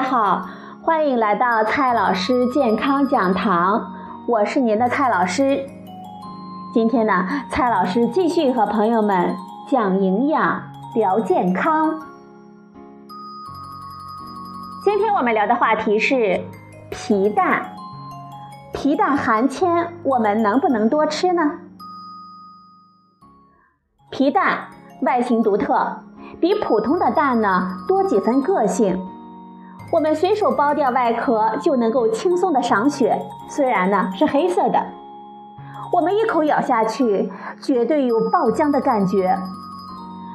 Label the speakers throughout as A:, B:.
A: 大家好，欢迎来到蔡老师健康讲堂，我是您的蔡老师。今天呢，蔡老师继续和朋友们讲营养、聊健康。今天我们聊的话题是皮蛋。皮蛋含铅，我们能不能多吃呢？皮蛋外形独特，比普通的蛋呢多几分个性。我们随手剥掉外壳就能够轻松的赏雪，虽然呢是黑色的，我们一口咬下去，绝对有爆浆的感觉。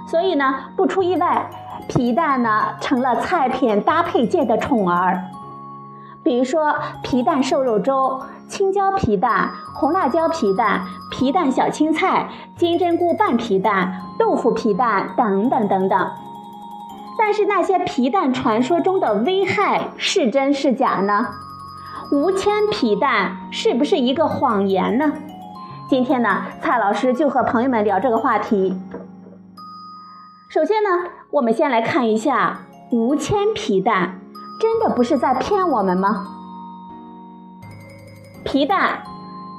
A: 所以呢，不出意外，皮蛋呢成了菜品搭配界的宠儿。比如说皮蛋瘦肉粥、青椒皮蛋、红辣椒皮蛋、皮蛋小青菜、金针菇拌皮蛋、豆腐皮蛋等等等等。但是那些皮蛋传说中的危害是真是假呢？无铅皮蛋是不是一个谎言呢？今天呢，蔡老师就和朋友们聊这个话题。首先呢，我们先来看一下无铅皮蛋，真的不是在骗我们吗？皮蛋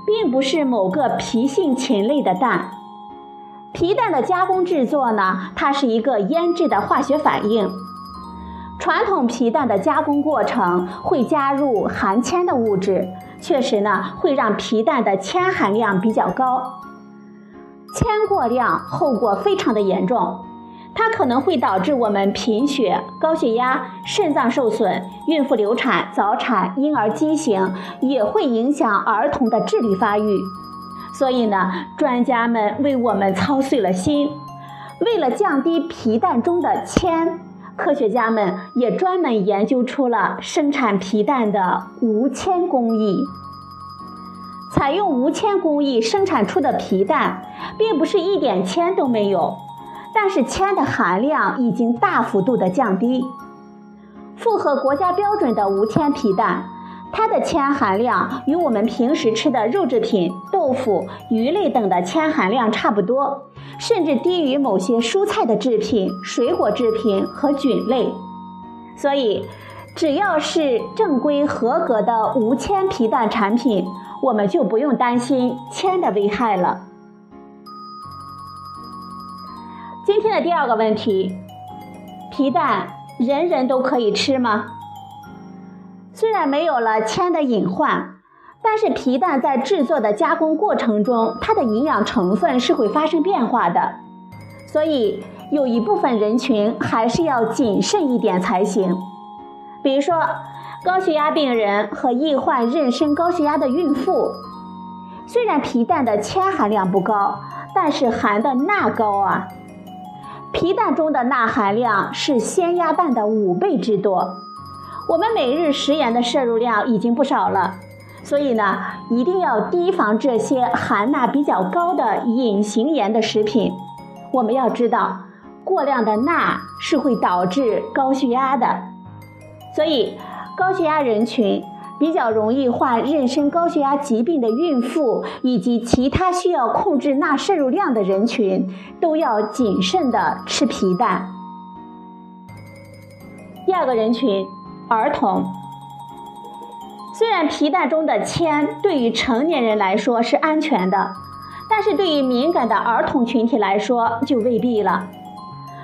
A: 并不是某个皮性禽类的蛋。皮蛋的加工制作呢，它是一个腌制的化学反应。传统皮蛋的加工过程会加入含铅的物质，确实呢会让皮蛋的铅含量比较高。铅过量后果非常的严重，它可能会导致我们贫血、高血压、肾脏受损、孕妇流产、早产、婴儿畸形，也会影响儿童的智力发育。所以呢，专家们为我们操碎了心。为了降低皮蛋中的铅，科学家们也专门研究出了生产皮蛋的无铅工艺。采用无铅工艺生产出的皮蛋，并不是一点铅都没有，但是铅的含量已经大幅度的降低。符合国家标准的无铅皮蛋。它的铅含量与我们平时吃的肉制品、豆腐、鱼类等的铅含量差不多，甚至低于某些蔬菜的制品、水果制品和菌类。所以，只要是正规合格的无铅皮蛋产品，我们就不用担心铅的危害了。今天的第二个问题：皮蛋人人都可以吃吗？虽然没有了铅的隐患，但是皮蛋在制作的加工过程中，它的营养成分是会发生变化的，所以有一部分人群还是要谨慎一点才行。比如说，高血压病人和易患妊娠高血压的孕妇，虽然皮蛋的铅含量不高，但是含的钠高啊。皮蛋中的钠含量是鲜鸭蛋的五倍之多。我们每日食盐的摄入量已经不少了，所以呢，一定要提防这些含钠比较高的隐形盐的食品。我们要知道，过量的钠是会导致高血压的，所以高血压人群、比较容易患妊娠高血压疾病的孕妇以及其他需要控制钠摄入量的人群，都要谨慎的吃皮蛋。第二个人群。儿童虽然皮蛋中的铅对于成年人来说是安全的，但是对于敏感的儿童群体来说就未必了。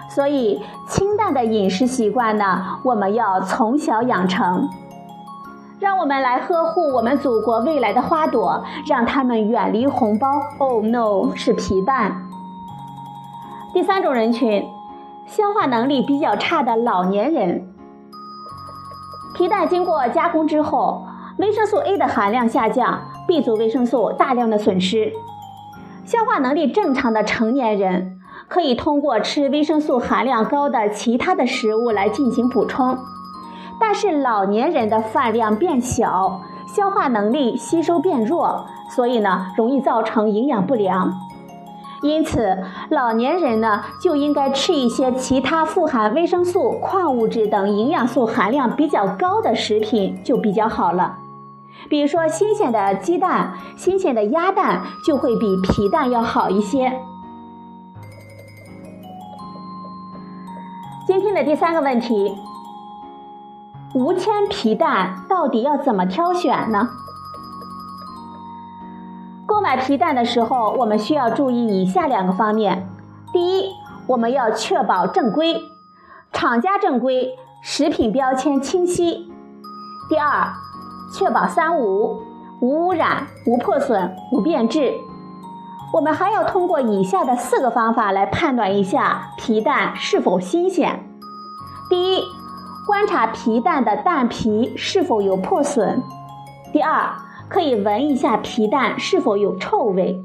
A: 所以清淡的饮食习惯呢，我们要从小养成。让我们来呵护我们祖国未来的花朵，让他们远离红包。Oh no，是皮蛋。第三种人群，消化能力比较差的老年人。皮蛋经过加工之后，维生素 A 的含量下降，B 族维生素大量的损失。消化能力正常的成年人可以通过吃维生素含量高的其他的食物来进行补充，但是老年人的饭量变小，消化能力吸收变弱，所以呢，容易造成营养不良。因此，老年人呢就应该吃一些其他富含维生素、矿物质等营养素含量比较高的食品就比较好了。比如说，新鲜的鸡蛋、新鲜的鸭蛋就会比皮蛋要好一些。今天的第三个问题：无铅皮蛋到底要怎么挑选呢？买皮蛋的时候，我们需要注意以下两个方面：第一，我们要确保正规，厂家正规，食品标签清晰；第二，确保三无：无污染、无破损、无变质。我们还要通过以下的四个方法来判断一下皮蛋是否新鲜。第一，观察皮蛋的蛋皮是否有破损；第二，可以闻一下皮蛋是否有臭味；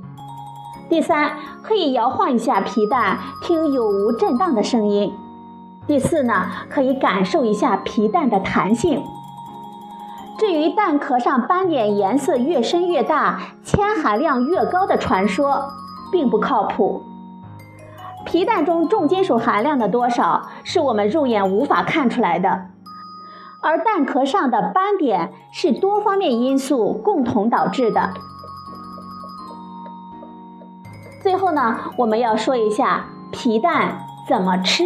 A: 第三，可以摇晃一下皮蛋，听有无震荡的声音；第四呢，可以感受一下皮蛋的弹性。至于蛋壳上斑点颜色越深越大、铅含量越高的传说，并不靠谱。皮蛋中重金属含量的多少是我们肉眼无法看出来的，而蛋壳上的斑点是多方面因素共同导致的。最后呢，我们要说一下皮蛋怎么吃。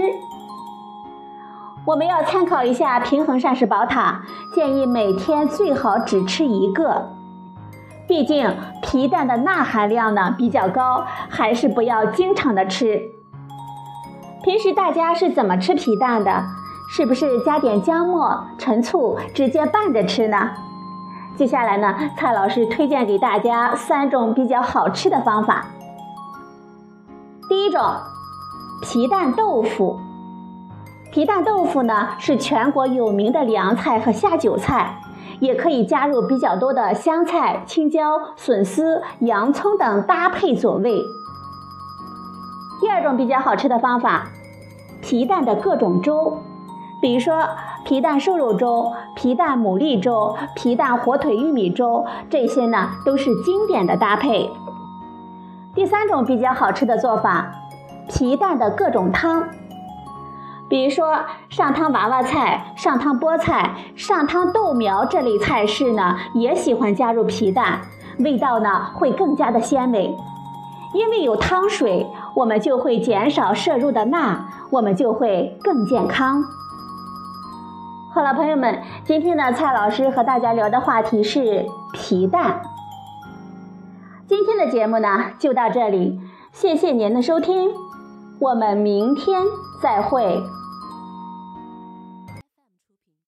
A: 我们要参考一下平衡膳食宝塔，建议每天最好只吃一个。毕竟皮蛋的钠含量呢比较高，还是不要经常的吃。平时大家是怎么吃皮蛋的？是不是加点姜末、陈醋，直接拌着吃呢？接下来呢，蔡老师推荐给大家三种比较好吃的方法。第一种，皮蛋豆腐。皮蛋豆腐呢是全国有名的凉菜和下酒菜，也可以加入比较多的香菜、青椒、笋丝、洋葱等搭配佐味。第二种比较好吃的方法，皮蛋的各种粥，比如说皮蛋瘦肉粥、皮蛋牡蛎粥、皮蛋火腿玉米粥，这些呢都是经典的搭配。第三种比较好吃的做法，皮蛋的各种汤。比如说上汤娃娃菜、上汤菠菜、上汤豆苗这类菜式呢，也喜欢加入皮蛋，味道呢会更加的鲜美。因为有汤水，我们就会减少摄入的钠，我们就会更健康。好了，朋友们，今天呢，蔡老师和大家聊的话题是皮蛋。今天的节目呢就到这里，谢谢您的收听，我们明天再会。